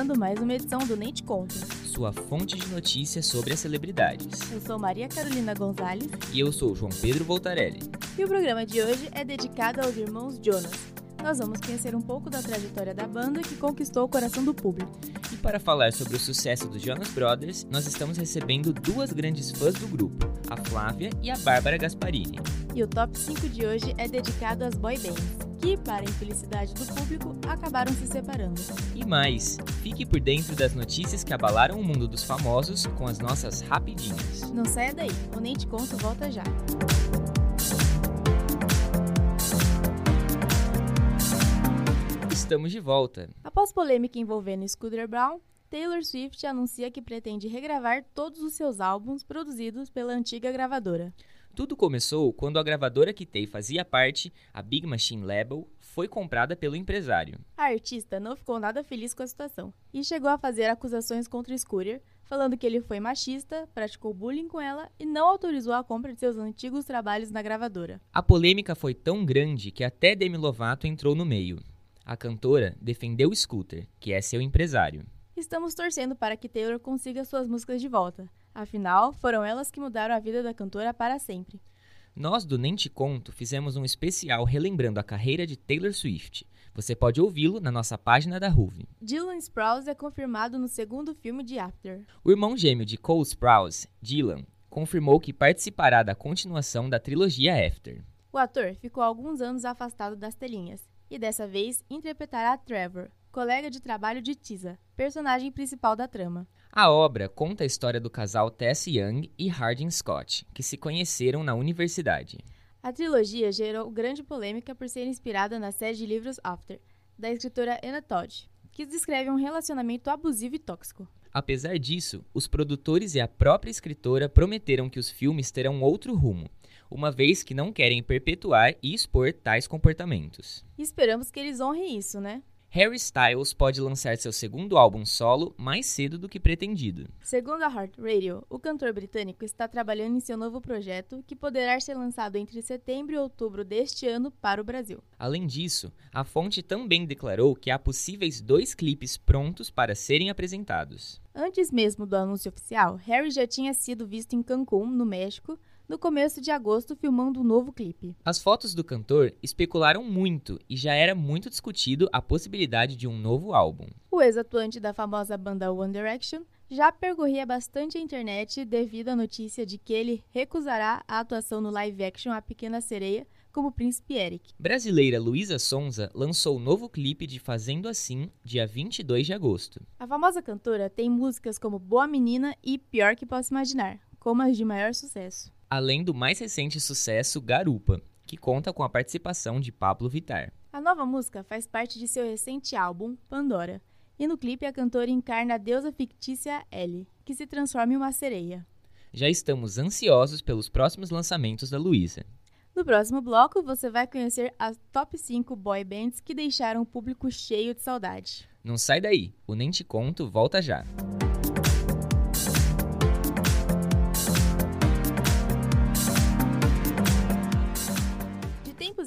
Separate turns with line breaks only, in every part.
começando mais uma edição do Nem Te Conto.
Sua fonte de notícias sobre as celebridades.
Eu sou Maria Carolina Gonzalez.
E eu sou João Pedro Voltarelli.
E o programa de hoje é dedicado aos irmãos Jonas. Nós vamos conhecer um pouco da trajetória da banda que conquistou o coração do público.
E para falar sobre o sucesso dos Jonas Brothers, nós estamos recebendo duas grandes fãs do grupo, a Flávia e a Bárbara Gasparini.
E o top 5 de hoje é dedicado às boy bands que, para a infelicidade do público, acabaram se separando.
E mais, fique por dentro das notícias que abalaram o mundo dos famosos com as nossas rapidinhas.
Não saia daí, o Nem Te Conto volta já.
Estamos de volta.
Após polêmica envolvendo Scooter Brown, Taylor Swift anuncia que pretende regravar todos os seus álbuns produzidos pela antiga gravadora.
Tudo começou quando a gravadora que Tay fazia parte, a Big Machine Label, foi comprada pelo empresário.
A artista não ficou nada feliz com a situação e chegou a fazer acusações contra Scooter, falando que ele foi machista, praticou bullying com ela e não autorizou a compra de seus antigos trabalhos na gravadora.
A polêmica foi tão grande que até Demi Lovato entrou no meio. A cantora defendeu Scooter, que é seu empresário.
Estamos torcendo para que Taylor consiga suas músicas de volta. Afinal, foram elas que mudaram a vida da cantora para sempre.
Nós do Nem Te Conto fizemos um especial relembrando a carreira de Taylor Swift. Você pode ouvi-lo na nossa página da Ruve.
Dylan Sprouse é confirmado no segundo filme de After.
O irmão gêmeo de Cole Sprouse, Dylan, confirmou que participará da continuação da trilogia After.
O ator ficou alguns anos afastado das telinhas e dessa vez interpretará Trevor, colega de trabalho de Tisa, personagem principal da trama.
A obra conta a história do casal Tess Young e Hardin Scott, que se conheceram na universidade.
A trilogia gerou grande polêmica por ser inspirada na série de livros After, da escritora Anna Todd, que descreve um relacionamento abusivo e tóxico.
Apesar disso, os produtores e a própria escritora prometeram que os filmes terão outro rumo, uma vez que não querem perpetuar e expor tais comportamentos.
Esperamos que eles honrem isso, né?
Harry Styles pode lançar seu segundo álbum solo mais cedo do que pretendido.
Segundo a Heart Radio, o cantor britânico está trabalhando em seu novo projeto, que poderá ser lançado entre setembro e outubro deste ano para o Brasil.
Além disso, a fonte também declarou que há possíveis dois clipes prontos para serem apresentados.
Antes mesmo do anúncio oficial, Harry já tinha sido visto em Cancún, no México, no começo de agosto filmando um novo clipe.
As fotos do cantor especularam muito e já era muito discutido a possibilidade de um novo álbum.
O ex-atuante da famosa banda One Direction já percorria bastante a internet devido à notícia de que ele recusará a atuação no live action A Pequena Sereia como Príncipe Eric.
Brasileira Luísa Sonza lançou o novo clipe de Fazendo Assim, dia 22 de agosto.
A famosa cantora tem músicas como Boa Menina e Pior que Posso Imaginar, como as de maior sucesso
além do mais recente sucesso Garupa, que conta com a participação de Pablo Vittar.
A nova música faz parte de seu recente álbum, Pandora, e no clipe a cantora encarna a deusa fictícia Ellie, que se transforma em uma sereia.
Já estamos ansiosos pelos próximos lançamentos da Luísa.
No próximo bloco, você vai conhecer as top 5 boy bands que deixaram o público cheio de saudade.
Não sai daí, o Nem Te Conto volta já.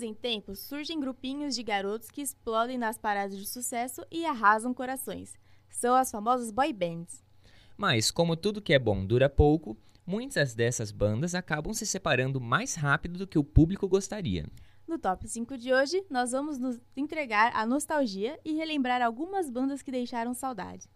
Em tempos, surgem grupinhos de garotos que explodem nas paradas de sucesso e arrasam corações. São as famosas boy bands.
Mas, como tudo que é bom dura pouco, muitas dessas bandas acabam se separando mais rápido do que o público gostaria.
No top 5 de hoje, nós vamos nos entregar à nostalgia e relembrar algumas bandas que deixaram saudade.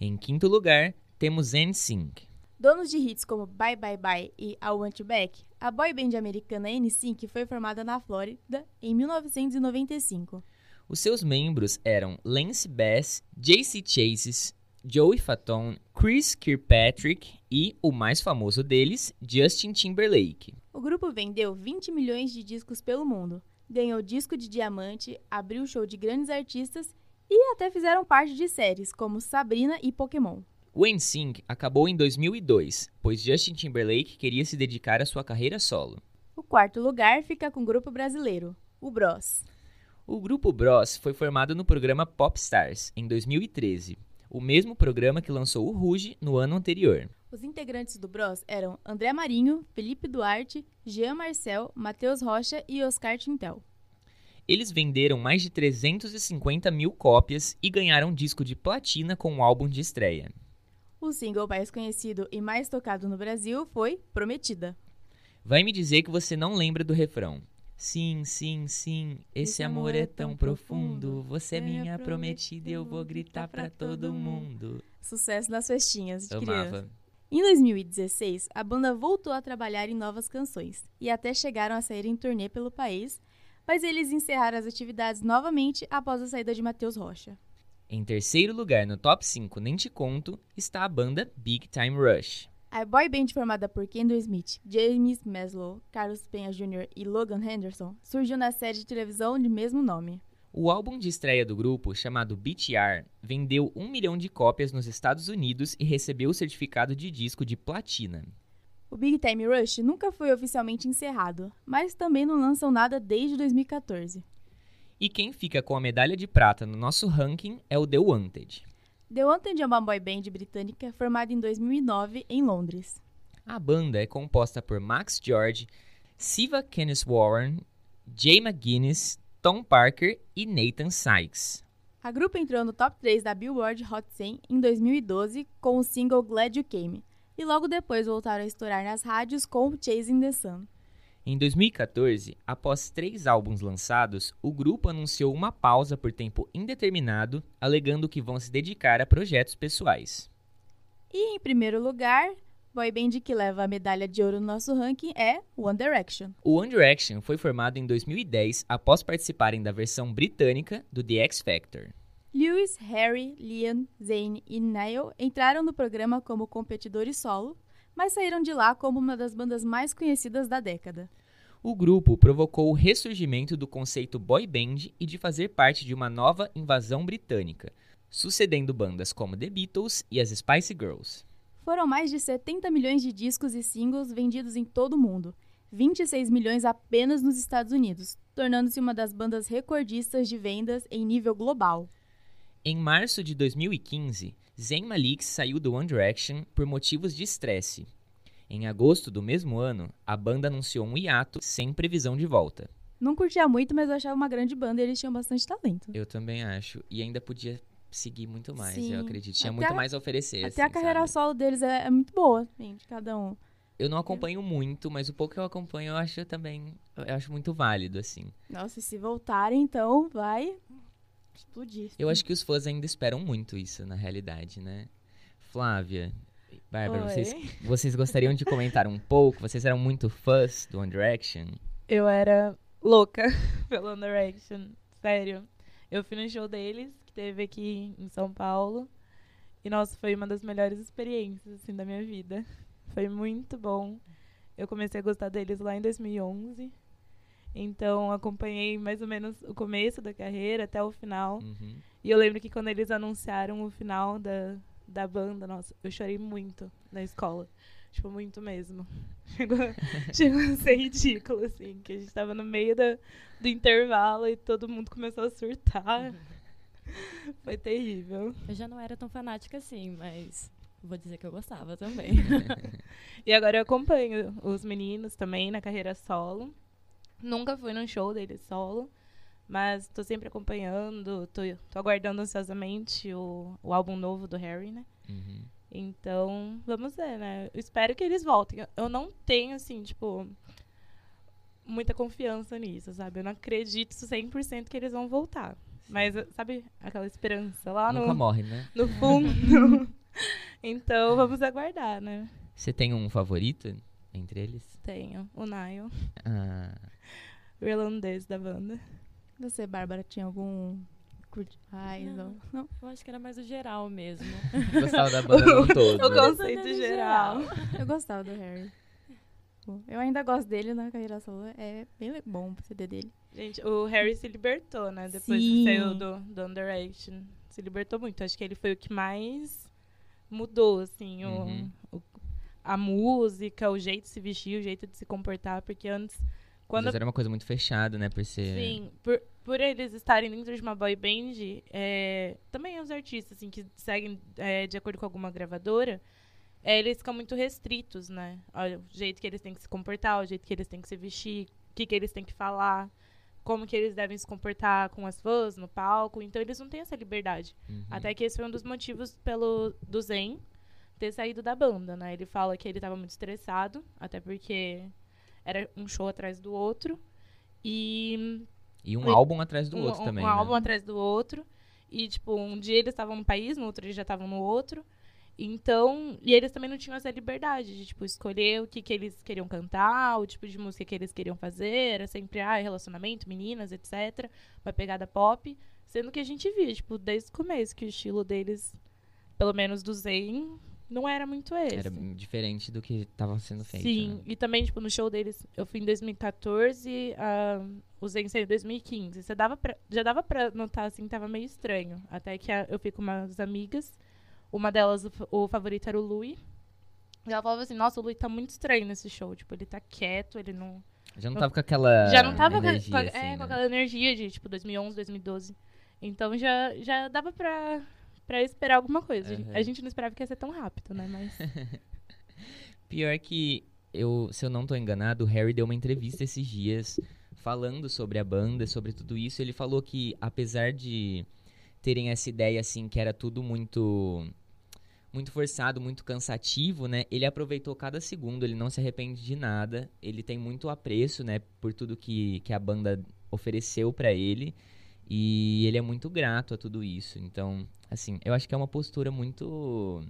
Em quinto lugar, temos NSYNC.
Donos de hits como Bye Bye Bye e I Want You Back, a boy band americana NSYNC foi formada na Flórida em 1995.
Os seus membros eram Lance Bass, JC Chases, Joey Fatone, Chris Kirkpatrick e, o mais famoso deles, Justin Timberlake.
O grupo vendeu 20 milhões de discos pelo mundo, ganhou disco de diamante, abriu show de grandes artistas e até fizeram parte de séries como Sabrina e Pokémon.
O NSYNC acabou em 2002, pois Justin Timberlake queria se dedicar à sua carreira solo.
O quarto lugar fica com o grupo brasileiro, o Bros.
O grupo Bros foi formado no programa Popstars em 2013, o mesmo programa que lançou o Ruge no ano anterior.
Os integrantes do Bros eram André Marinho, Felipe Duarte, Jean Marcel, Matheus Rocha e Oscar Tintel.
Eles venderam mais de 350 mil cópias e ganharam disco de platina com o álbum de estreia.
O single mais conhecido e mais tocado no Brasil foi Prometida.
Vai me dizer que você não lembra do refrão. Sim, sim, sim, esse amor é tão profundo. Você é minha prometida e eu vou gritar pra todo mundo.
Sucesso nas festinhas de criança.
Amava.
Em 2016, a banda voltou a trabalhar em novas canções e até chegaram a sair em turnê pelo país, mas eles encerraram as atividades novamente após a saída de Matheus Rocha.
Em terceiro lugar no top 5 Nem Te Conto está a banda Big Time Rush.
A boy band formada por Kendall Smith, James Maslow, Carlos Penha Jr. e Logan Henderson surgiu na série de televisão de mesmo nome.
O álbum de estreia do grupo, chamado BTR, vendeu um milhão de cópias nos Estados Unidos e recebeu o certificado de disco de platina.
O Big Time Rush nunca foi oficialmente encerrado, mas também não lançam nada desde 2014.
E quem fica com a medalha de prata no nosso ranking é o The Wanted.
The Wanted é uma boy band britânica formada em 2009 em Londres.
A banda é composta por Max George, Siva Kenneth Warren, Jay McGuinness, Tom Parker e Nathan Sykes.
A grupo entrou no top 3 da Billboard Hot 100 em 2012 com o single Glad You Came, e logo depois voltaram a estourar nas rádios com Chasing the Sun.
Em 2014, após três álbuns lançados, o grupo anunciou uma pausa por tempo indeterminado, alegando que vão se dedicar a projetos pessoais.
E em primeiro lugar, boy band que leva a medalha de ouro no nosso ranking é One Direction.
O One Direction foi formado em 2010 após participarem da versão britânica do The X Factor.
Lewis, Harry, Liam, Zayn e Niall entraram no programa como competidores solo, mas saíram de lá como uma das bandas mais conhecidas da década.
O grupo provocou o ressurgimento do conceito boy band e de fazer parte de uma nova invasão britânica, sucedendo bandas como The Beatles e as Spice Girls.
Foram mais de 70 milhões de discos e singles vendidos em todo o mundo, 26 milhões apenas nos Estados Unidos, tornando-se uma das bandas recordistas de vendas em nível global.
Em março de 2015, Zayn Malik saiu do One Direction por motivos de estresse. Em agosto do mesmo ano, a banda anunciou um hiato sem previsão de volta.
Não curtia muito, mas eu achava uma grande banda e eles tinham bastante talento.
Eu também acho. E ainda podia seguir muito mais,
Sim.
eu acredito. Tinha
Até
muito
a-
mais a oferecer.
Até a
assim,
carreira
sabe?
solo deles é, é muito boa, assim, de cada um.
Eu não acompanho muito, mas o pouco que eu acompanho eu acho também. Eu acho muito válido, assim.
Nossa, e se voltarem, então vai explodir.
Eu acho que os fãs ainda esperam muito isso, na realidade, né? Flávia, Bárbara,
Oi.
vocês, vocês gostariam de comentar um pouco? Vocês eram muito fãs do One Direction?
Eu era louca pelo One Direction, sério. Eu fui no show deles, que teve aqui em São Paulo. E, nossa, foi uma das melhores experiências, assim, da minha vida. Foi muito bom. Eu comecei a gostar deles lá em 2011. Então, acompanhei mais ou menos o começo da carreira até o final.
Uhum.
E eu lembro que quando eles anunciaram o final da, da banda, nossa, eu chorei muito na escola. Tipo, muito mesmo. Chegou, chegou a ser ridículo, assim, que a gente tava no meio da, do intervalo e todo mundo começou a surtar. Foi terrível.
Eu já não era tão fanática assim, mas vou dizer que eu gostava também.
E agora eu acompanho os meninos também na carreira solo. Nunca fui num show deles solo, mas tô sempre acompanhando, tô, tô aguardando ansiosamente o, o álbum novo do Harry, né?
Uhum.
Então, vamos ver, né? Eu espero que eles voltem. Eu- Eu não tenho, assim, tipo, muita confiança nisso, sabe? Eu não acredito 100% que eles vão voltar. Mas, sabe, aquela esperança lá
Nunca
no,
morre, né?
no fundo. então, vamos aguardar, né?
Você tem um favorito entre eles?
Tenho o Nile,
Ah,
o irlandês da banda.
Você, Bárbara, tinha algum. Ai, não. não.
Eu acho que era mais o geral mesmo.
gostava da banda no todo.
O conceito geral.
Eu gostava do Harry. Eu ainda gosto dele na carreira solo. É bem bom o CD dele.
Gente, o Harry se libertou, né? Depois
Sim.
que saiu do, do One Direction. Se libertou muito. Acho que ele foi o que mais mudou, assim, o-
Uhum.
o- a música, o jeito de se vestir, o jeito de se comportar. Porque antes, quando
Quando... era uma coisa muito fechada, né? Por ser.
Sim, por, por eles estarem dentro de uma boy band, é, também os artistas assim, que seguem é, de acordo com alguma gravadora, é, eles ficam muito restritos, né? Olha, o jeito que eles têm que se comportar, o jeito que eles têm que se vestir, o que, que eles têm que falar. como que eles devem se comportar com as fãs no palco. Então eles não têm essa liberdade.
Uhum.
Até que esse foi um dos motivos pelo do Zen ter saído da banda, né? Ele fala que ele estava muito estressado, até porque era um show atrás do outro. E
E um
E-
álbum atrás do
um,
outro
um-
também.
um
né?
álbum atrás do outro. E, tipo, um dia eles estavam num país, no outro eles já estavam no outro. Então, e eles também não tinham essa liberdade de, tipo, escolher o que, que eles queriam cantar, o tipo de música que eles queriam fazer. Era sempre, ah, relacionamento, meninas, etc. Uma pegada pop. Sendo que a gente via, tipo, desde o começo, que o estilo deles, pelo menos do Zen, não era muito esse.
Era diferente do que estava sendo feito.
Sim,
né?
e também, tipo, no show deles, eu fui em 2014, ah, o Zen saiu em 2015. Você dava pra- já dava pra notar, assim, tava meio estranho. Até que a- eu fui com umas amigas, uma delas, o, o favorito era o Louis. E ela falava assim, nossa, o Louis tá muito estranho nesse show. Tipo, ele tá quieto, ele não...
Já não tava com aquela.
já não tava
energia,
com a-
assim,
é,
né?
com aquela energia de, tipo, 2011, 2012. Então já, já dava pra, pra esperar alguma coisa.
Aham.
A gente não esperava que ia ser tão rápido, né? Mas...
Pior que, eu, se eu não tô enganado, o Harry deu uma entrevista esses dias falando sobre a banda, sobre tudo isso. Ele falou que, apesar de terem essa ideia, assim, que era tudo muito muito forçado, muito cansativo, né? Ele aproveitou cada segundo, ele não se arrepende de nada. Ele tem muito apreço, né, por tudo que, que a banda ofereceu pra ele. E ele é muito grato a tudo isso. Então, assim, eu acho que é uma postura muito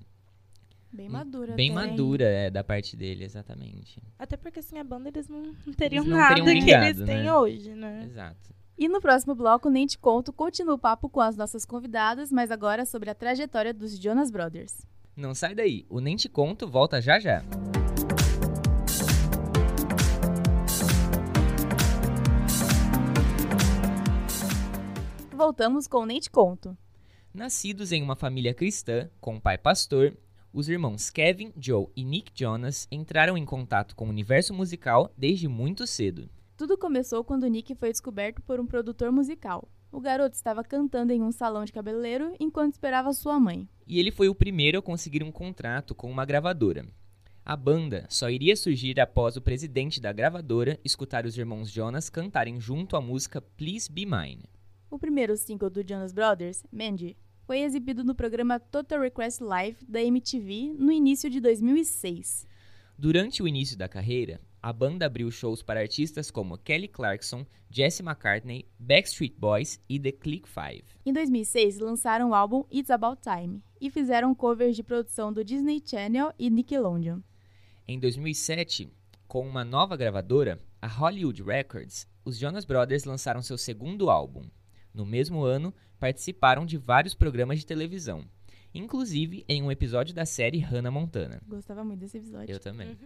Bem madura.
Bem
até.
madura, é, da parte dele, exatamente.
Até porque sem a banda eles não, não teriam
Eles não
nada
teriam
que
vingado,
eles têm
né?
hoje, né?
Exato.
E no próximo bloco, nem te conto, continua o papo com as nossas convidadas, mas agora sobre a trajetória dos Jonas Brothers.
Não sai daí, o Nem Te Conto volta já já.
Voltamos com o Nem te conto.
Nascidos em uma família cristã, com um pai pastor, os irmãos Kevin, Joe e Nick Jonas entraram em contato com o universo musical desde muito cedo.
Tudo começou quando Nick foi descoberto por um produtor musical. O garoto estava cantando em um salão de cabeleireiro enquanto esperava sua mãe.
E ele foi o primeiro a conseguir um contrato com uma gravadora. A banda só iria surgir após o presidente da gravadora escutar os irmãos Jonas cantarem junto a música Please Be Mine.
O primeiro single do Jonas Brothers, Mandy, foi exibido no programa Total Request Live da MTV no início de 2006.
Durante o início da carreira, a banda abriu shows para artistas como Kelly Clarkson, Jesse McCartney, Backstreet Boys e The Click Five.
Em 2006, lançaram o álbum It's About Time e fizeram covers de produção do Disney Channel e Nickelodeon.
Em 2007, com uma nova gravadora, a Hollywood Records, os Jonas Brothers lançaram seu segundo álbum. No mesmo ano, participaram de vários programas de televisão, inclusive em um episódio da série Hannah Montana.
Gostava muito desse episódio.
Eu também.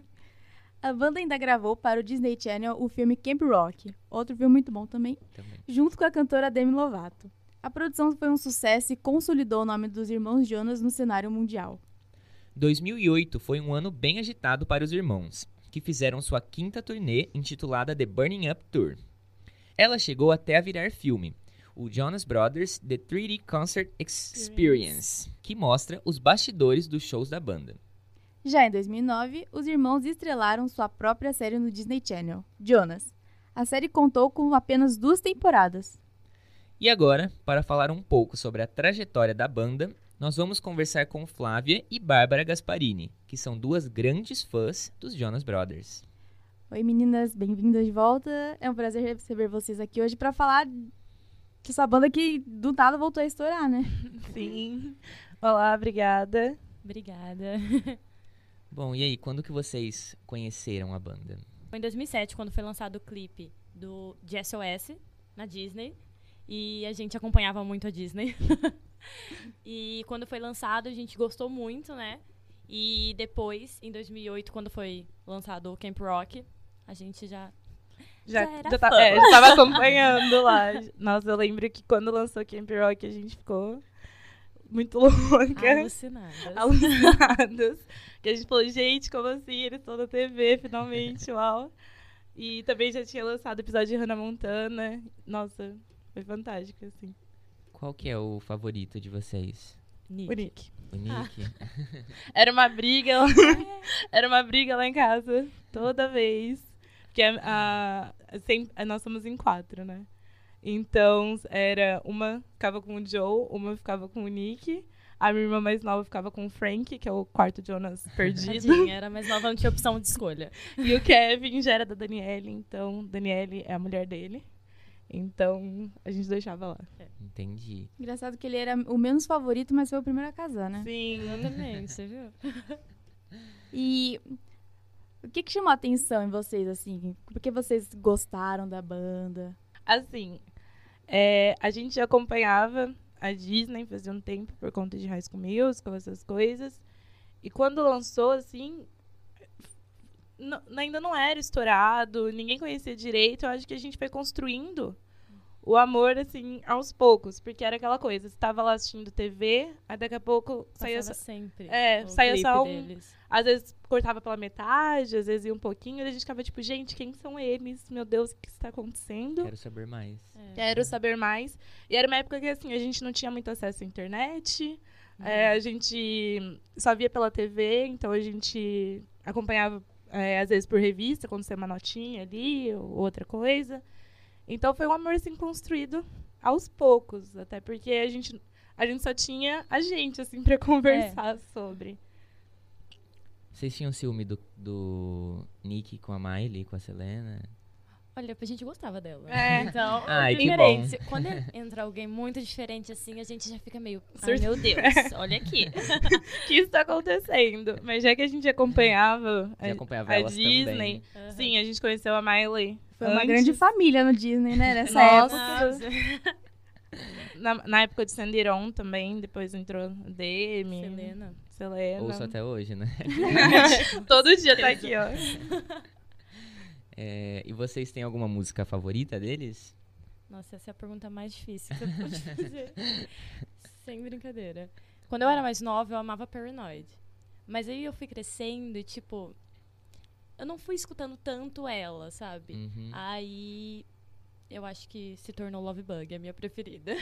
A banda ainda gravou para o Disney Channel o filme Camp Rock, outro filme muito bom também,
também.
junto com a cantora Demi Lovato. A produção foi um sucesso e consolidou o nome dos irmãos Jonas no cenário mundial.
2008 foi um ano bem agitado para os irmãos, que fizeram sua quinta turnê intitulada The Burning Up Tour. Ela chegou até a virar filme, o Jonas Brothers The 3D Concert Experience, que mostra os bastidores dos shows da banda.
Já em 2009, os irmãos estrelaram sua própria série no Disney Channel, Jonas. A série contou com apenas duas temporadas.
E agora, para falar um pouco sobre a trajetória da banda, nós vamos conversar com Flávia e Bárbara Gasparini, que são duas grandes fãs dos Jonas Brothers.
Oi meninas, bem-vindas de volta. É um prazer receber vocês aqui hoje para falar dessa banda que do nada voltou a estourar, né?
Sim. Olá, obrigada.
Obrigada.
Bom, e aí, quando que vocês conheceram a banda?
Foi em 2007 quando foi lançado o clipe do de SOS na Disney e a gente acompanhava muito a Disney. e quando foi lançado a gente gostou muito, né? E depois, em 2008, quando foi lançado o Camp Rock, a gente já
Já,
Já era
já, tá-
fã.
é, já tava acompanhando lá. Nossa, eu lembro que quando lançou Camp Rock a gente ficou muito louca.
alucinadas.
alucinadas. Que a gente falou, gente, como assim? Eles estão na TV, finalmente, uau. E também já tinha lançado o episódio de Hannah Montana. Nossa, foi fantástico, assim.
Qual que é o favorito de vocês?
Nick.
O Nick.
O Nick?
Era uma briga, lá- era uma briga lá em casa, toda vez. Porque a, a- sempre- nós somos em quatro, né? Então, era uma ficava com o Joe, uma ficava com o Nick. A minha irmã mais nova ficava com o Frank, que é o quarto Jonas perdido.
Tadinha, era mais nova, não tinha opção de escolha.
e o Kevin já era da Daniele, então Daniele é a mulher dele. Então, a gente deixava lá.
Entendi.
Engraçado que ele era o menos favorito, mas foi o primeiro a casar, né?
Sim.
Exatamente, você viu?
E o que, que chamou a atenção em vocês, assim? Por que vocês gostaram da banda?
Assim, é, a gente acompanhava a Disney fazia um tempo por conta de High School Musical, essas coisas. E quando lançou, assim, ainda não era estourado, ninguém conhecia direito. Eu acho que a gente foi construindo o amor, assim, aos poucos. Porque era aquela coisa, você tava lá assistindo TV, aí daqui a pouco saía
Passava
só,
sempre.
É, saía
clipe
só um-
deles.
Às vezes cortava pela metade, às vezes ia um pouquinho, e a gente ficava tipo, gente, quem são eles? Meu Deus, o que está acontecendo?
Quero saber mais.
É.
Quero saber mais. E era uma época que, assim, a gente não tinha muito acesso à internet. é, a gente só via pela TV, então a gente acompanhava, é, às vezes, por revista, quando saiu uma notinha ali, ou outra coisa. Então foi um amor, assim, construído aos poucos. Até porque a gente, a gente só tinha a gente, assim, pra conversar sobre.
Vocês tinham ciúme do, do Nick com a Miley, com a Selena?
Olha, a gente gostava dela.
É.
Então,
Ai, que
diferente. Quando entra alguém muito diferente assim, a gente já fica meio. Ai, meu Deus, olha aqui.
O que está acontecendo? Mas já que a gente acompanhava a,
acompanhava
a
elas
Disney,
também?
Aham.
sim, a gente conheceu a Miley.
Foi uma
antes.
grande família no Disney, né? Nessa
Nossa.
época.
Na, na época de Sandiron também, depois entrou Demi,
Selena.
Selena.
Ouço até hoje, né?
Todo dia tá aqui, ó.
É, e vocês têm alguma música favorita deles?
Nossa, essa é a pergunta mais difícil que você pode fazer. Sem brincadeira. Quando eu era mais nova, eu amava Paranoid. Mas aí eu fui crescendo e, tipo, eu não fui escutando tanto ela, sabe?
Uhum.
Aí eu acho que se tornou Love Bug, a minha preferida.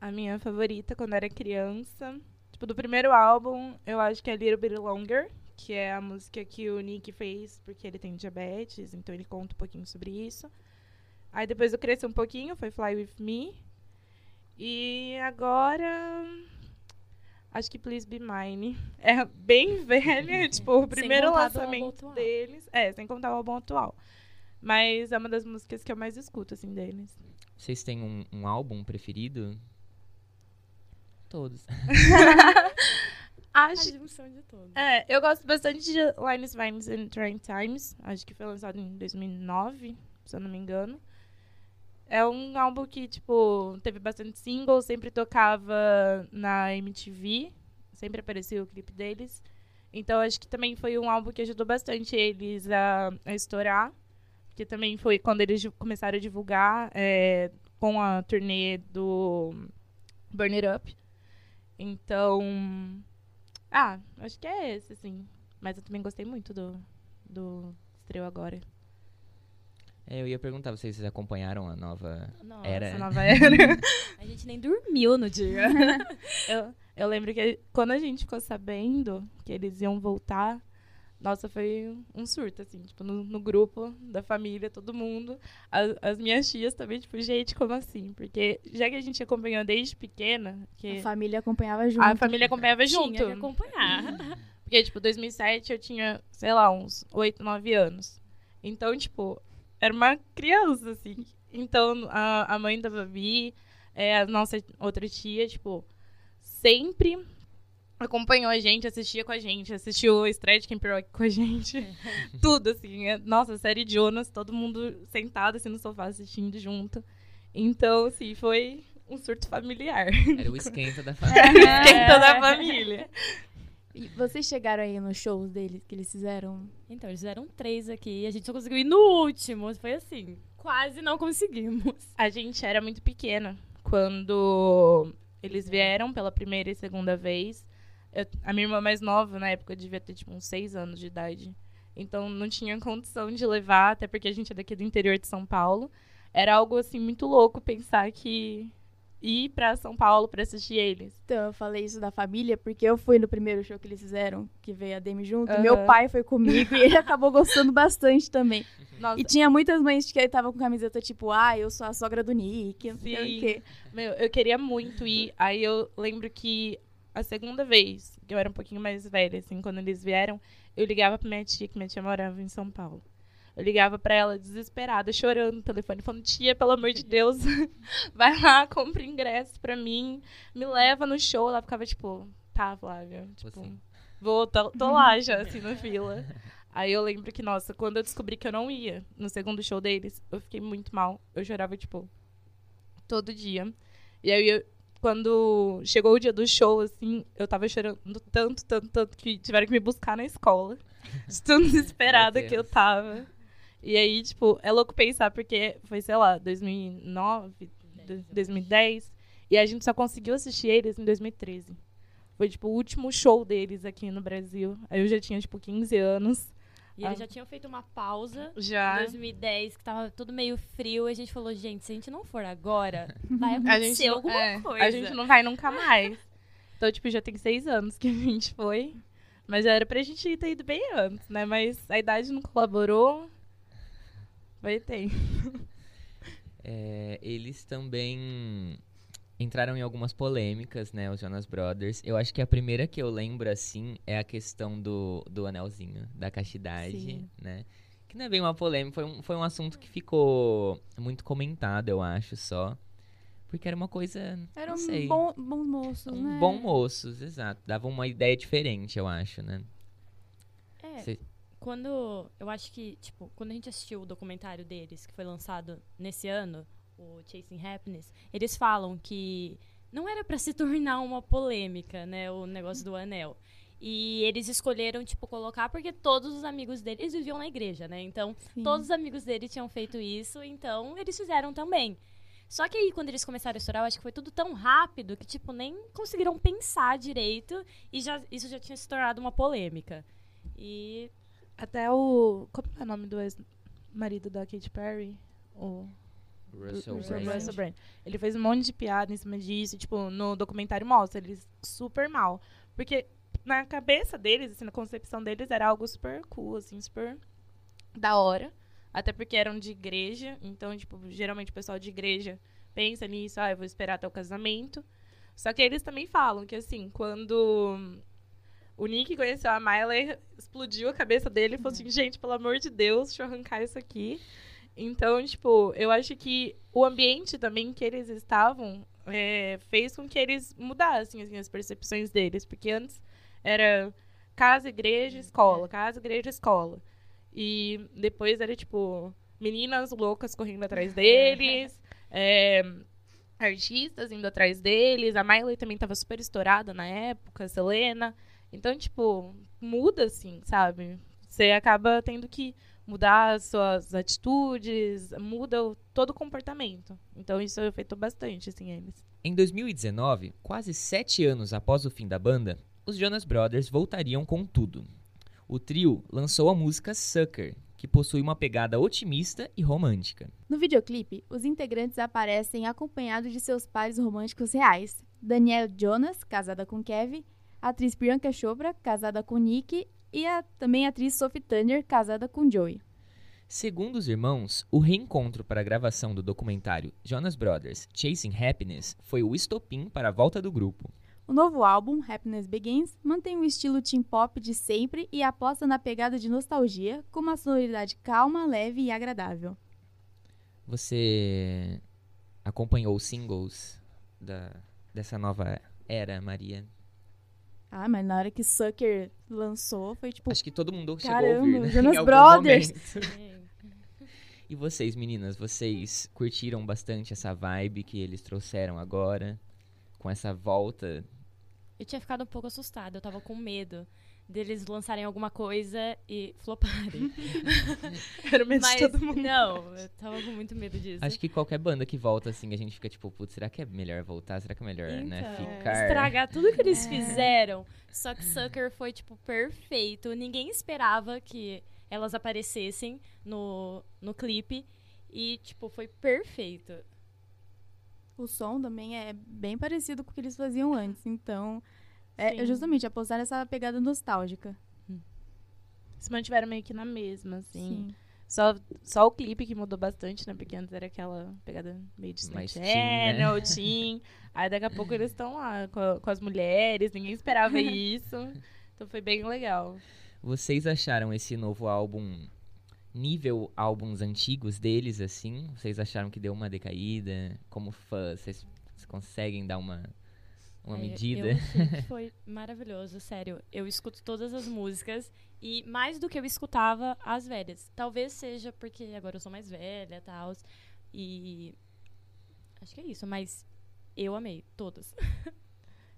A minha favorita quando era criança, tipo, do primeiro álbum, eu acho que é Little Bit Longer, que é a música que o Nick fez porque ele tem diabetes, então ele conta um pouquinho sobre isso. Aí depois eu cresci um pouquinho, foi Fly With Me. E agora. Acho que Please Be Mine. É bem velha, tipo, o primeiro lançamento deles. É, sem contar o álbum atual. Mas é uma das músicas que eu mais escuto, assim, deles.
Vocês têm um, um álbum preferido? Todos.
A
Acho
junção de todos.
É, eu gosto bastante de Lines, Vines and Trying Times. Acho que foi lançado em 2009, se eu não me engano. É um álbum que, tipo, teve bastante singles, sempre tocava na MTV. Sempre aparecia o clipe deles. Então, acho que também foi um álbum que ajudou bastante eles a, a estourar. Porque também foi quando eles começaram a divulgar é, com a turnê do Burn It Up. Então, ah, acho que é esse, sim. Mas eu também gostei muito do, do estreou agora.
É, eu ia perguntar, vocês acompanharam a nova
Nossa,
era?
Essa nova era.
a gente nem dormiu no dia.
eu, eu lembro que quando a gente ficou sabendo que eles iam voltar, nossa, foi um surto, assim, tipo, no, no grupo da família, todo mundo. As, as minhas tias também, tipo, gente, como assim? Porque já que a gente acompanhou desde pequena, que
A família acompanhava junto.
a família acompanhava junto.
Tinha que acompanhar.
Porque, tipo, 2007 eu tinha, sei lá, uns 8, 9 anos. Então, tipo, era uma criança, assim. Então, a, a mãe da Babi, é, a nossa outra tia, tipo, sempre acompanhou a gente, assistia com a gente, assistiu o estreia de Camp Rock com a gente. Tudo, assim. é- Nossa, série Jonas, todo mundo sentado, assim, no sofá assistindo junto. Então, assim, foi um surto familiar.
Era o esquenta da família.
Esquenta da família.
E vocês chegaram aí nos shows deles que eles fizeram?
Então, eles fizeram três aqui e a gente só conseguiu ir no último. Foi assim, quase não conseguimos.
A gente era muito pequena quando eles vieram pela primeira e segunda vez. Eu- a minha irmã mais nova, na época, devia ter tipo uns seis anos de idade. Então não tinha condição de levar, até porque a gente é daqui do interior de São Paulo. Era algo assim muito louco pensar que ir pra São Paulo pra assistir eles.
Então, eu falei isso da família porque eu fui no primeiro show que eles fizeram, que veio a Demi junto.
Aham.
Meu pai foi comigo e ele acabou gostando bastante também.
Nossa,
E tinha muitas mães que tava com camiseta tipo, ah, eu sou a sogra do Nick,
Sim. meu, eu queria muito ir. Aí eu lembro que a segunda vez, que eu era um pouquinho mais velha, assim, quando eles vieram, eu ligava pra minha tia, que minha tia morava em São Paulo. Eu ligava pra ela desesperada, chorando no telefone, falando: Tia, pelo amor de Deus, vai lá, compra ingresso pra mim, me leva no show. Ela ficava tipo: Tá, Flávia. Tipo,
Você.
vou, tô, tô lá já, assim, na fila. Aí eu lembro que, nossa, quando eu descobri que eu não ia no segundo show deles, eu fiquei muito mal. Eu chorava, tipo, todo dia. E aí, eu- quando chegou o dia do show, assim, eu tava chorando tanto, tanto, tanto, que tiveram que me buscar na escola. De tão desesperada que eu tava. E aí, tipo, é louco pensar, porque foi, sei lá, 2009, do- 2010. E a gente só conseguiu assistir eles em 2013. Foi, tipo, o último show deles aqui no Brasil. Aí eu já tinha, tipo, 15 anos.
E eles
Ah.
já tinham feito uma pausa
Já.
em 2010, que tava tudo meio frio, e a gente falou, gente, se a gente não for agora, vai
A
acontecer
gente, não,
alguma
é,
coisa.
a gente não vai nunca mais. Então, tipo, já tem seis anos que a gente foi. Mas já era pra gente ter ido bem antes, né? Mas a idade não colaborou. Vai ter.
É, eles também entraram em algumas polêmicas, né, os Jonas Brothers. Eu acho que a primeira que eu lembro, assim, é a questão do, do anelzinho, da castidade,
Sim.
né? Que não é bem uma polêmica, foi um, foi um assunto que ficou muito comentado, eu acho, só. Porque era uma coisa,
Eram
não sei,
bom, bons moços,
um
né?
bom moços, exato. Dava uma ideia diferente, eu acho, né?
É,
Cê-
quando. Eu acho que, tipo, quando a gente assistiu o documentário deles, que foi lançado nesse ano, o Chasing Happiness, eles falam que não era pra se tornar uma polêmica, né? O negócio do anel. E eles escolheram, tipo, colocar porque todos os amigos deles viviam na igreja, né? Então,
Sim.
todos os amigos dele tinham feito isso, então eles fizeram também. Só que aí, quando eles começaram a estourar, eu acho que foi tudo tão rápido que, tipo, nem conseguiram pensar direito e já, isso já tinha se tornado uma polêmica. E
Até o. Como é o nome do ex-marido da Katy Perry? O
Russell Brand.
Russell Brand. Ele fez um monte de piada em cima disso. Tipo, no documentário mostra eles super mal. Porque na cabeça deles, assim, na concepção deles, era algo super cool, assim, super da hora. Até porque eram de igreja. Então, tipo, geralmente o pessoal de igreja pensa nisso. Ah, eu vou esperar até o casamento. Só que eles também falam que, assim, quando o Nick conheceu a Miley, explodiu a cabeça dele e falou assim, gente, pelo amor de Deus, deixa eu arrancar isso aqui. Então, tipo, eu acho que o ambiente também que eles estavam é, fez com que eles mudassem assim, as percepções deles. Porque antes era casa, igreja, escola, casa, igreja, escola. E depois era, tipo, meninas loucas correndo atrás deles, é, artistas indo atrás deles. A Miley também tava super estourada na época, a Selena. Então, tipo, muda, assim, sabe? Você acaba tendo que mudar as suas atitudes, muda o- todo o comportamento. Então, isso afetou bastante, assim, eles.
Em 2019, quase sete anos após o fim da banda, os Jonas Brothers voltariam com tudo. O trio lançou a música Sucker, que possui uma pegada otimista e romântica.
No videoclipe, os integrantes aparecem acompanhados de seus pares românticos reais. Danielle Jonas, casada com Kevin, a atriz Priyanka Chopra, casada com Nick, e a, também a atriz Sophie Turner, casada com Joey.
Segundo os irmãos, o reencontro para a gravação do documentário Jonas Brothers Chasing Happiness foi o estopim para a volta do grupo.
O novo álbum, Happiness Begins, mantém o estilo teen pop de sempre e aposta na pegada de nostalgia, com uma sonoridade calma, leve e agradável.
Você acompanhou os singles da, dessa nova era, Maria?
Ah, mas na hora que Sucker lançou, foi tipo,
Acho que todo mundo chegou a
Caramba,
ouvir, né?
Jonas Brothers.
E vocês, meninas, vocês curtiram bastante essa vibe que eles trouxeram agora? Com essa volta?
eu tinha ficado um pouco assustada, eu tava com medo deles lançarem alguma coisa e floparem.
Era o medo
Mas
de todo mundo.
não, eu tava com muito medo disso.
Acho que qualquer banda que volta assim, a gente fica tipo, putz, será que é melhor voltar? Será que é melhor, né,
Então,
ficar?
Estragar tudo que eles
É.
fizeram. Só que Sucker foi, tipo, perfeito. Ninguém esperava que elas aparecessem no, no clipe. E, tipo, foi perfeito.
o som também é bem parecido com o que eles faziam antes. Então, é
Sim.
justamente apostar nessa pegada nostálgica.
Se mantiveram meio que na mesma, assim.
Sim.
Só, só o clipe que mudou bastante, né? Porque antes era aquela pegada meio de
Mais
Snap
teen, né?
Channel, teen. Aí daqui a pouco eles estão lá com, a- com as mulheres, ninguém esperava isso. Então foi bem legal.
Vocês acharam esse novo álbum nível álbuns antigos deles, assim? Vocês acharam que deu uma decaída? Como fã, vocês vocês conseguem dar uma, uma
É,
medida?
Eu achei que foi maravilhoso, sério. Eu escuto todas as músicas e mais do que eu escutava as velhas. Talvez seja porque agora eu sou mais velha e tal. E. Acho que é isso, mas eu amei todas.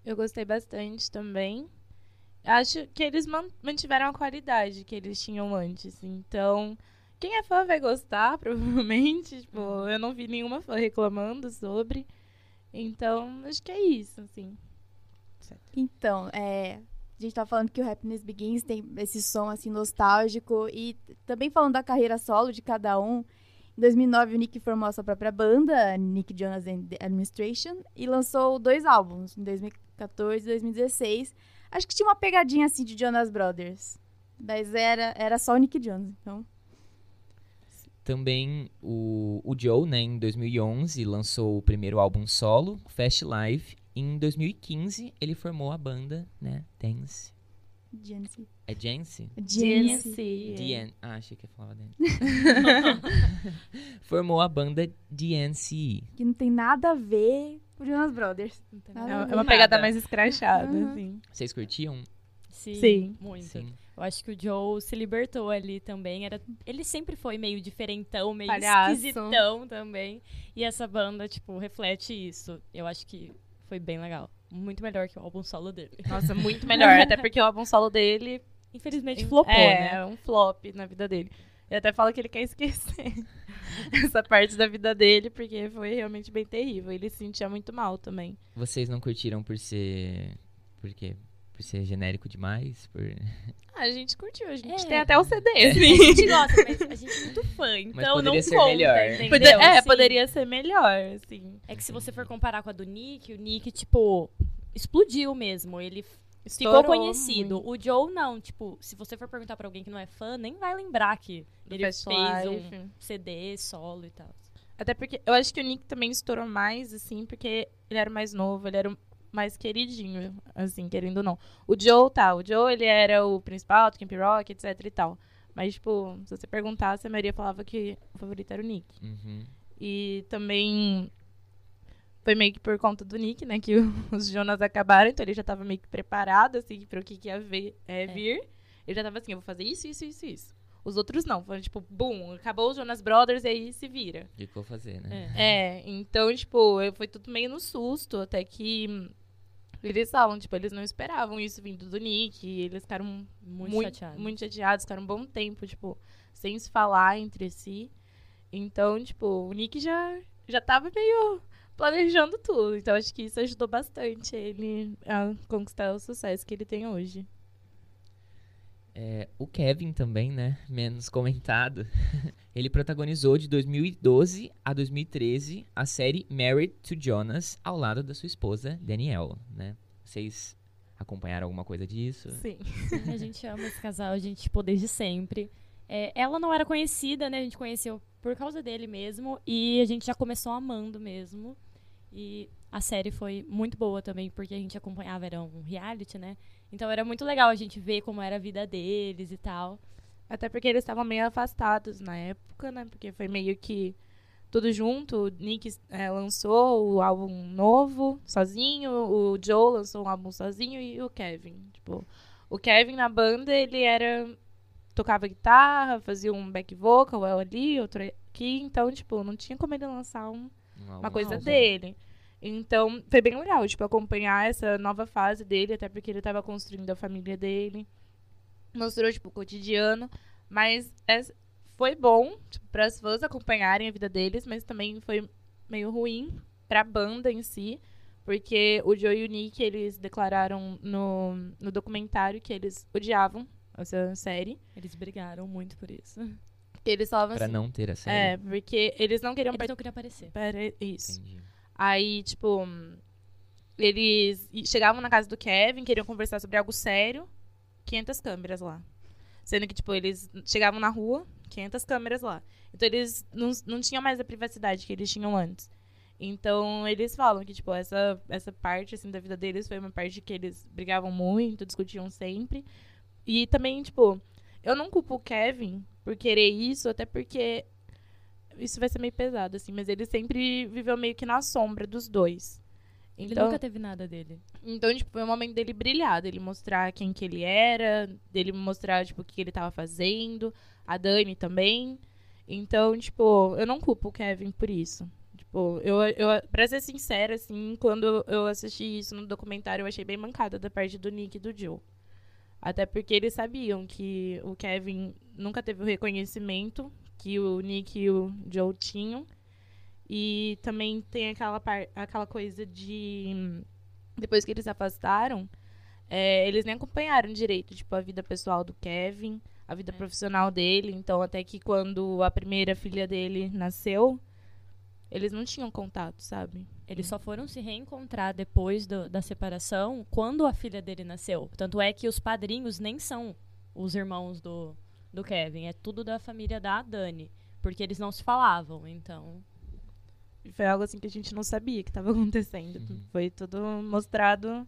Eu gostei bastante também. Acho que eles man- mantiveram a qualidade que eles tinham antes. Então, quem é fã vai gostar, provavelmente. Tipo, eu não vi nenhuma fã reclamando sobre. Então, acho que é isso, assim.
Então, é, a gente tá falando que o Happiness Begins tem esse som assim nostálgico e também falando da carreira solo de cada um. Em 2009 o Nick formou a sua própria banda, Nick Jonas and the Administration, e lançou dois álbuns em 2014 e 2016. Acho que tinha uma pegadinha assim de Jonas Brothers. Mas era, era só o Nick Jonas, então.
Também o, o Joe, né, em 2011, lançou o primeiro álbum solo, Fast Life. E em 2015, ele formou a banda, né, Dance.
Jancy.
É Jance?
Jancy.
DN... Ah, achei que ia falar Dance. formou a banda DNC.
Que não tem nada a ver com Jonas Brothers.
Não tem
É uma- é pegada mais escrachada,
Uhum.
assim.
Vocês curtiam?
Sim,
Sim.
muito.
Sim.
Eu acho que o Joe se libertou ali também. Era, ele sempre foi meio diferentão, meio
Palhaço.
esquisitão também. E essa banda, tipo, reflete isso. Eu acho que foi bem legal. Muito melhor que o álbum solo dele.
Nossa, muito melhor. Até porque o álbum solo dele
Infelizmente flopou,
é,
né?
é um flop na vida dele. Ele até fala que ele quer esquecer essa parte da vida dele, porque foi realmente bem terrível. Ele se sentia muito mal também.
Vocês não curtiram por ser... Por quê? Por ser genérico demais? Por...
Ah, a gente curtiu, a gente
É.
tem até o CD,
A
assim.
gente gosta, mas a gente é muito fã, então não
poderia ser
conta,
melhor.
Pode- é,
Sim.
poderia ser melhor, assim.
É que se você for comparar com a do Nick, o Nick, tipo, explodiu mesmo. Ele f- ficou
Estourou
conhecido.
muito.
O Joe, não. Tipo, se você for perguntar pra alguém que não é fã, nem vai lembrar que
Do
ele fez
Life.
um CD solo e tal.
Até porque eu acho que o Nick também estourou mais, assim, porque ele era mais novo, ele era mais queridinho, assim, querendo ou não. O Joe, tá, o Joe, ele era o principal do Camp Rock, etc e tal. Mas, tipo, se você perguntasse, a maioria falava que o favorito era o Nick.
Uhum.
E também foi meio que por conta do Nick, né, que o- os Jonas acabaram, então ele já tava meio que preparado, assim, pro que, que ia ver, é, vir. Ele já tava assim, eu vou fazer isso, isso, isso, isso. Os outros não, foram tipo, bum, acabou os Jonas Brothers e aí se vira.
O que que eu vou fazer, né?
É.
É, então, tipo, eu- foi tudo meio no susto, até que eles falam, tipo, eles não esperavam isso vindo do Nick, e eles ficaram
Muito,
muito,
chateado.
muito chateados, ficaram um bom tempo, tipo, sem se falar entre si. Então, tipo, o Nick já, já tava meio planejando tudo, então acho que isso ajudou bastante ele a conquistar o sucesso que ele tem hoje.
É, o Kevin também, né? Menos comentado. Ele protagonizou de 2012 a 2013 a série Married to Jonas ao lado da sua esposa Danielle, né? Vocês acompanharam alguma coisa disso?
Sim.
Sim, a gente ama esse casal, a gente, tipo, desde sempre. É, ela não era conhecida, né? A gente conheceu por causa dele mesmo. E a gente já começou amando mesmo. E a série foi muito boa também, porque a gente acompanhava, era um reality, né? Então era muito legal a gente ver como era a vida deles e tal.
Até porque eles estavam meio afastados na época, né? Porque foi meio que tudo junto. O Nick é, lançou o álbum novo sozinho, o Joe lançou um álbum sozinho e o Kevin. Tipo, o Kevin na banda, ele era. tocava guitarra, fazia um back vocal, eu ali, outro aqui. Então, tipo, não tinha como ele lançar um,
Um
uma coisa dele. Então, foi bem legal, tipo, acompanhar essa nova fase dele, até porque ele tava construindo a família dele. Mostrou, tipo, o cotidiano. Mas é- foi bom tipo, para as fãs acompanharem a vida deles, mas também foi meio ruim pra banda em si. Porque o Joe e o Nick, eles declararam no, no documentário que eles odiavam essa série.
Eles brigaram muito por isso.
Eles falavam
Pra
assim.
não ter a série.
É, porque eles não queriam
Eles não queriam aparecer.
Isso.
Entendi.
Aí, tipo, eles chegavam na casa do Kevin, queriam conversar sobre algo sério, 500 câmeras lá. Sendo que, tipo, eles chegavam na rua, 500 câmeras lá. Então, eles não, não tinham mais a privacidade que eles tinham antes. Então, eles falam que, tipo, essa, essa parte, assim, da vida deles foi uma parte que eles brigavam muito, discutiam sempre. E também, tipo, eu não culpo o Kevin por querer isso, até porque isso vai ser meio pesado, assim, mas ele sempre viveu meio que na sombra dos dois.
Ele
Então,
nunca teve nada dele.
então, tipo, foi o momento dele brilhar, dele mostrar quem que ele era, dele mostrar, tipo, o que ele tava fazendo, a Dani também. Então, tipo, eu não culpo o Kevin por isso. Tipo, eu, eu, pra ser sincera, assim, quando eu assisti isso no documentário, eu achei bem mancada da parte do Nick e do Joe. Até porque eles sabiam que o Kevin nunca teve o reconhecimento que o Nick e o Joe tinham. E também tem aquela, par aquela coisa de. Depois que eles se afastaram, é, eles nem acompanharam direito, tipo, a vida pessoal do Kevin, a vida
É.
profissional dele. Então, até que quando a primeira filha dele nasceu, eles não tinham contato, sabe?
Eles só foram se reencontrar depois do- da separação quando a filha dele nasceu. Tanto é que os padrinhos nem são os irmãos do, do Kevin. É tudo da família da Dani. Porque eles não se falavam, então.
E Foi algo assim que a gente não sabia que estava acontecendo.
Uhum.
Foi tudo mostrado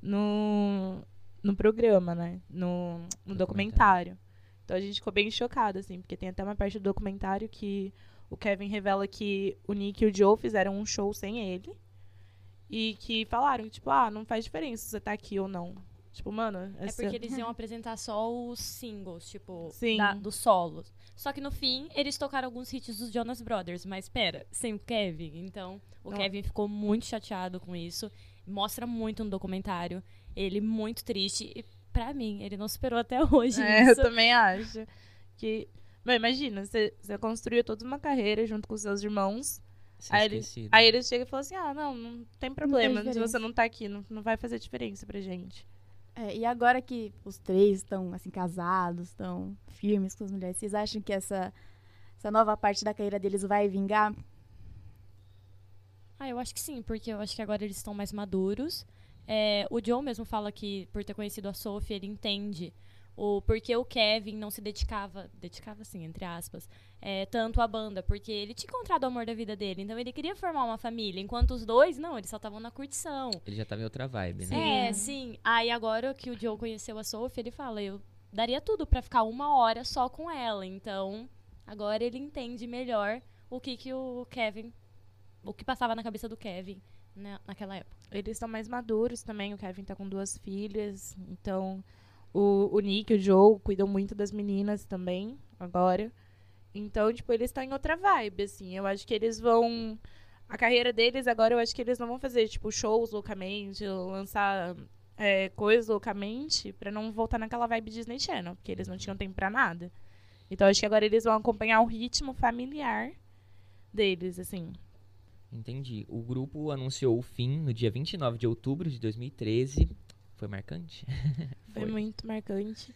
no, no programa, né? No, no documentário. Então a gente ficou bem chocado, assim, porque tem até uma parte do documentário que o Kevin revela que o Nick e o Joe fizeram um show sem ele. E que falaram, tipo, ah, não faz diferença se você tá aqui ou não. Tipo, mano,
É porque eles iam apresentar só os singles, tipo,
Sim.
da- dos solos. Só que no fim, eles tocaram alguns hits dos Jonas Brothers. Mas pera, sem o Kevin. Então, o
Não.
Kevin ficou muito chateado com isso. Mostra muito no documentário. Ele muito triste. E pra mim, ele não superou até hoje
É, eu
isso.
também acho. Que. Mas imagina, você, você construiu toda uma carreira junto com seus irmãos. Aí ele-
esquecido.
Aí eles chegam e falam assim: ah, não, não tem problema. se
diferença.
você não tá aqui, não, não vai fazer diferença pra gente.
É, e agora que os três estão assim casados, estão firmes com as mulheres, vocês acham que essa essa nova parte da carreira deles vai vingar?
Ah, eu acho que sim, porque eu acho que agora eles estão mais maduros. É, o Joe mesmo fala que, por ter conhecido a Sophie, ele entende o porquê o Kevin não se dedicava, dedicava assim, entre aspas, é, tanto à banda, porque ele tinha encontrado o amor da vida dele, então ele queria formar uma família, enquanto os dois, não, eles só estavam na curtição.
Ele já tava em outra vibe, né?
É, sim. Aí agora que o Joe conheceu a Sophie, ele fala, eu daria tudo pra ficar uma hora só com ela, então agora ele entende melhor o que que o Kevin, o que passava na cabeça do Kevin né, naquela época.
Eles estão mais maduros também. O Kevin tá com duas filhas. Então, o, o Nick o Joe cuidam muito das meninas também, agora. Então, tipo, eles estão em outra vibe, assim. Eu acho que eles vão. A carreira deles agora, eu acho que eles não vão fazer, tipo, shows loucamente, lançar é, coisas loucamente, pra não voltar naquela vibe Disney Channel, porque eles não tinham tempo pra nada. Então, acho que agora eles vão acompanhar o ritmo familiar deles, assim.
Entendi. O grupo anunciou o fim no dia 29 de outubro de 2013. Foi marcante?
Foi,
Foi.
muito marcante.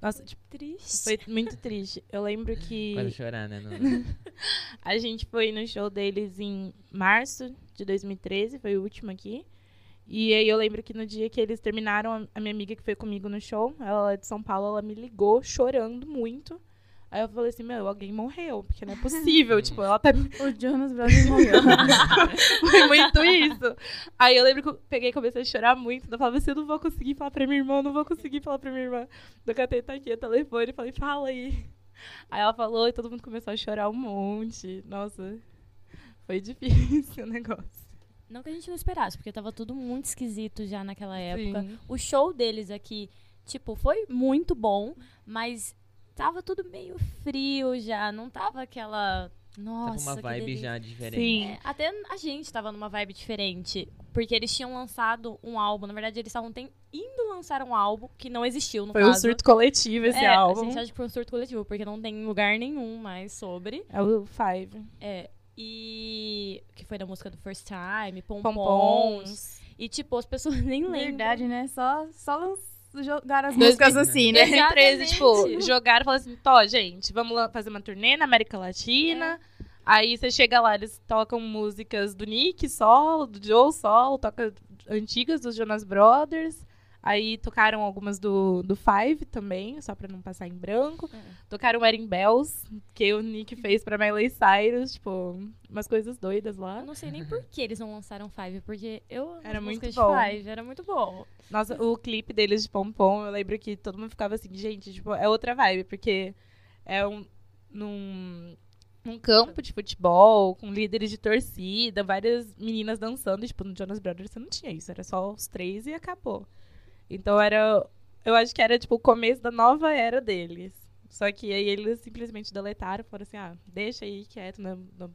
Nossa, tipo,
Triste.
foi muito triste. Eu lembro que
Quase chorar, né? Não-
a gente foi no show deles em março de 2013, foi o último aqui. E aí eu lembro que no dia que eles terminaram, a- a minha amiga que foi comigo no show, ela é de São Paulo, ela me ligou chorando muito. Aí eu falei assim, meu, alguém morreu, porque não é possível, tipo, ela tá
O Jonas Brothers morreu.
Foi muito isso. Aí eu lembro que eu peguei e comecei a chorar muito. Eu falava assim, eu não vou conseguir falar pra minha irmã, eu não vou conseguir falar pra minha irmã. Eu catei, tá aqui o telefone e falei, fala aí. Aí ela falou e todo mundo começou a chorar um monte. Nossa, foi difícil o negócio.
Não que a gente não esperasse, porque tava tudo muito esquisito já naquela época.
Sim.
O show deles aqui, tipo, foi muito bom, mas tava tudo meio frio já, não tava aquela. Nossa,
Tava uma vibe já diferente.
Sim.
É, até a gente tava numa vibe diferente. Porque eles tinham lançado um álbum. Na verdade, eles estavam indo lançar um álbum que não existiu, no
Foi um
caso.
surto coletivo esse
é,
álbum.
A gente acha que foi um surto coletivo, porque não tem lugar nenhum mais sobre.
É o Five.
É. E. Que foi da música do First Time, Pompons.
Pompons.
E, tipo, as pessoas nem lembram.
Verdade, né? Só, só lan- jogaram as músicas assim, né?
2013, tipo, jogaram e falaram assim, tó, gente, vamos lá fazer uma turnê na América Latina. Aí você chega lá, eles tocam músicas do Nick solo, do Joe solo, toca antigas dos Jonas Brothers. Aí tocaram algumas do, do Five também, só pra não passar em branco.
É.
Tocaram Wedding Bells, que o Nick fez pra Miley Cyrus, tipo, umas coisas doidas lá.
Eu não sei nem por que eles não lançaram Five, porque eu
Era muito bom.
de Five, era muito bom.
Nossa, o clipe deles de Pompom, eu lembro que todo mundo ficava assim, gente, tipo, é outra vibe, porque é um num, num campo de futebol, com líderes de torcida, várias meninas dançando, tipo, no Jonas Brothers você não tinha isso, era só os três e acabou. Então era, eu acho que era tipo o começo da nova era deles. Só que aí eles simplesmente deletaram, falaram assim, ah, deixa aí quieto na, na,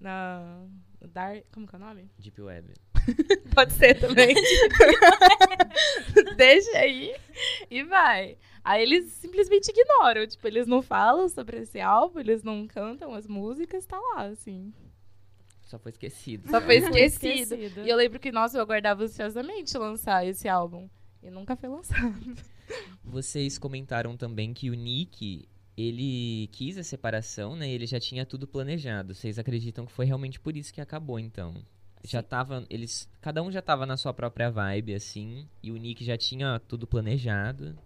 na Dark, como que é o nome?
Deep Web.
Pode ser também. Deixa aí e vai. Aí eles simplesmente ignoram. Tipo, eles não falam sobre esse álbum, eles não cantam as músicas, tá lá, assim.
Só foi esquecido.
Só foi
Foi
esquecido.
esquecido.
E eu lembro que, nossa, eu aguardava ansiosamente lançar esse álbum. E nunca foi lançado.
Vocês comentaram também que o Nick, ele quis a separação, né? Ele já tinha tudo planejado. Vocês acreditam que foi realmente por isso que acabou, então? Já tava, eles, cada um já tava na sua própria vibe, assim, e o Nick já tinha tudo planejado.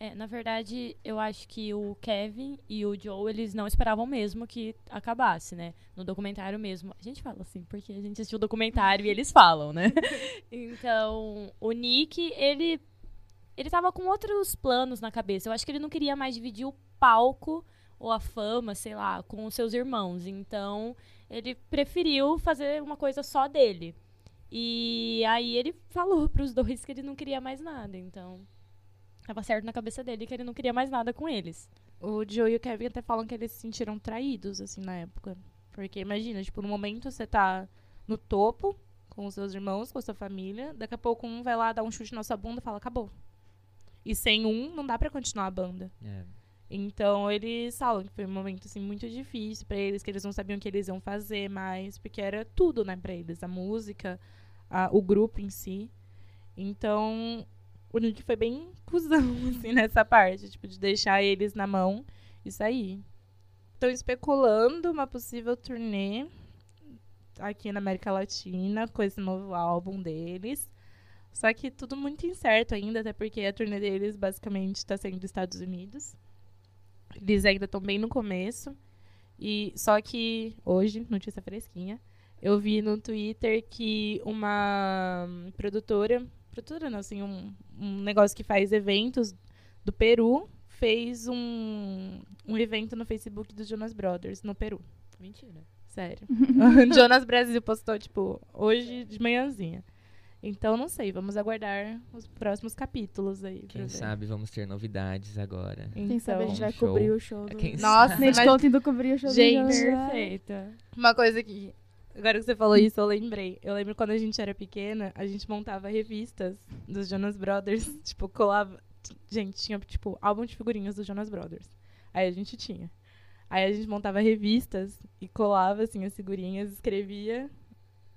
É, na verdade, eu acho que o Kevin e o Joe, eles não esperavam mesmo que acabasse, né? No documentário mesmo. A gente fala assim, porque a gente assistiu o documentário e eles falam, né? Então, o Nick, ele ele tava com outros planos na cabeça. Eu acho que ele não queria mais dividir o palco ou a fama, sei lá, com os seus irmãos. Então, ele preferiu fazer uma coisa só dele. E aí ele falou pros dois que ele não queria mais nada. Então, tava certo na cabeça dele que ele não queria mais nada com eles.
O Joe e o Kevin até falam que eles se sentiram traídos, assim, na época. Porque imagina, tipo, no momento você tá no topo com os seus irmãos, com a sua família, daqui a pouco um vai lá dar um chute na sua bunda e fala, acabou. E sem um, não dá pra continuar a banda.
É.
Então eles falam que foi um momento assim muito difícil pra eles, que eles não sabiam o que eles iam fazer mais, porque era tudo, né, pra eles, a música, a- o grupo em si. Então, o Nick foi bem cuzão assim nessa parte, tipo de deixar eles na mão e sair. Estão especulando uma possível turnê aqui na América Latina com esse novo álbum deles. Só que tudo muito incerto ainda, até porque a turnê deles basicamente está sendo dos Estados Unidos. Eles ainda estão bem no começo. E só que hoje, notícia fresquinha, eu vi no Twitter que uma produtora, produtora não, assim, um, um negócio que faz eventos do Peru fez um, um evento no Facebook dos Jonas Brothers no Peru.
Mentira.
Sério. o Jonas Brasil postou, tipo, hoje de manhãzinha. Então, não sei, vamos aguardar os próximos capítulos aí.
Quem
ver.
sabe vamos ter novidades agora.
Então,
Quem sabe a gente vai
show.
cobrir o show do...
Quem
Nossa,
Nate
mas-
Conta indo cobrir o show
Gente,
do Jonas.
Perfeita.
Uma coisa que. Agora que você falou isso, eu lembrei. Eu lembro quando a gente era pequena, a gente montava revistas dos Jonas Brothers. Tipo, colava. Gente, tinha, tipo, álbum de figurinhas dos Jonas Brothers. Aí a gente tinha. Aí a gente montava revistas e colava, assim, as figurinhas, escrevia.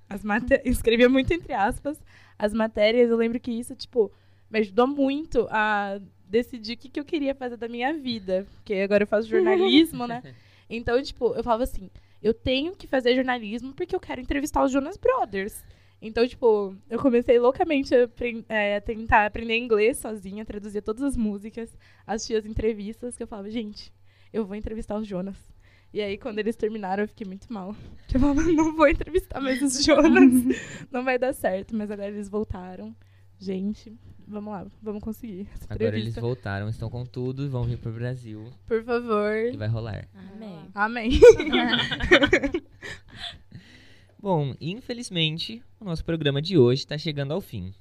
As mate... Escrevia muito entre aspas as matérias. Eu lembro que isso, tipo, me ajudou muito a decidir o que, que eu queria fazer da minha vida. Porque agora eu faço jornalismo, né? Então, tipo, eu falava assim, eu tenho que fazer jornalismo porque eu quero entrevistar os Jonas Brothers. Então, tipo, eu comecei loucamente a, é, a tentar aprender inglês sozinha, traduzir todas as músicas, assistir as entrevistas, que eu falava, gente, eu vou entrevistar os Jonas. E aí, quando eles terminaram, eu fiquei muito mal. Eu falava, não vou entrevistar mais os Jonas. não vai dar certo. Mas agora eles voltaram. Gente, vamos lá, vamos conseguir
Agora eles voltaram, estão com tudo e vão vir pro Brasil.
Por favor.
E vai rolar.
Amém.
Amém.
Bom, infelizmente, o nosso programa de hoje está chegando ao fim.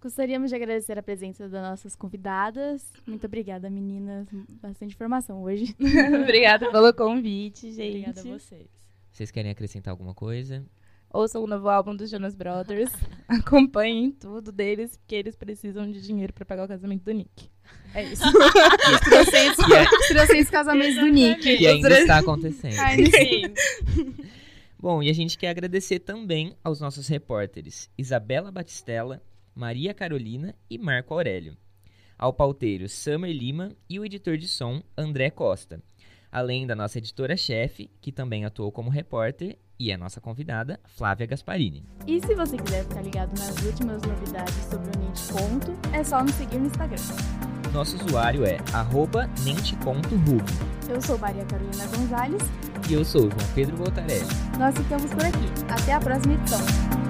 Gostaríamos de agradecer a presença das nossas convidadas. Muito obrigada, meninas. Bastante informação hoje.
Obrigada pelo convite, gente.
Obrigada a vocês.
Vocês querem acrescentar alguma coisa?
Ouçam o novo álbum dos Jonas Brothers. Acompanhem tudo deles, porque eles precisam de dinheiro pra pagar o casamento do Nick. É isso.
É-
Os 300 casamentos do Nick.
que ainda está acontecendo.
Ai,
Sim.
Bom, e a gente quer agradecer também aos nossos repórteres Isabela Batistella, Maria Carolina e Marco Aurélio. Ao pauteiro Summer Lima e o editor de som André Costa. além da nossa editora-chefe, que também atuou como repórter, e é nossa convidada, Flávia Gasparini.
E se você quiser ficar ligado nas últimas novidades sobre o Nente Conto, é só nos seguir no Instagram.
Nosso usuário é arroba.
Eu sou Maria Carolina Gonzalez.
E eu sou João Pedro Voltarelli.
Nós ficamos por aqui. Até a próxima edição.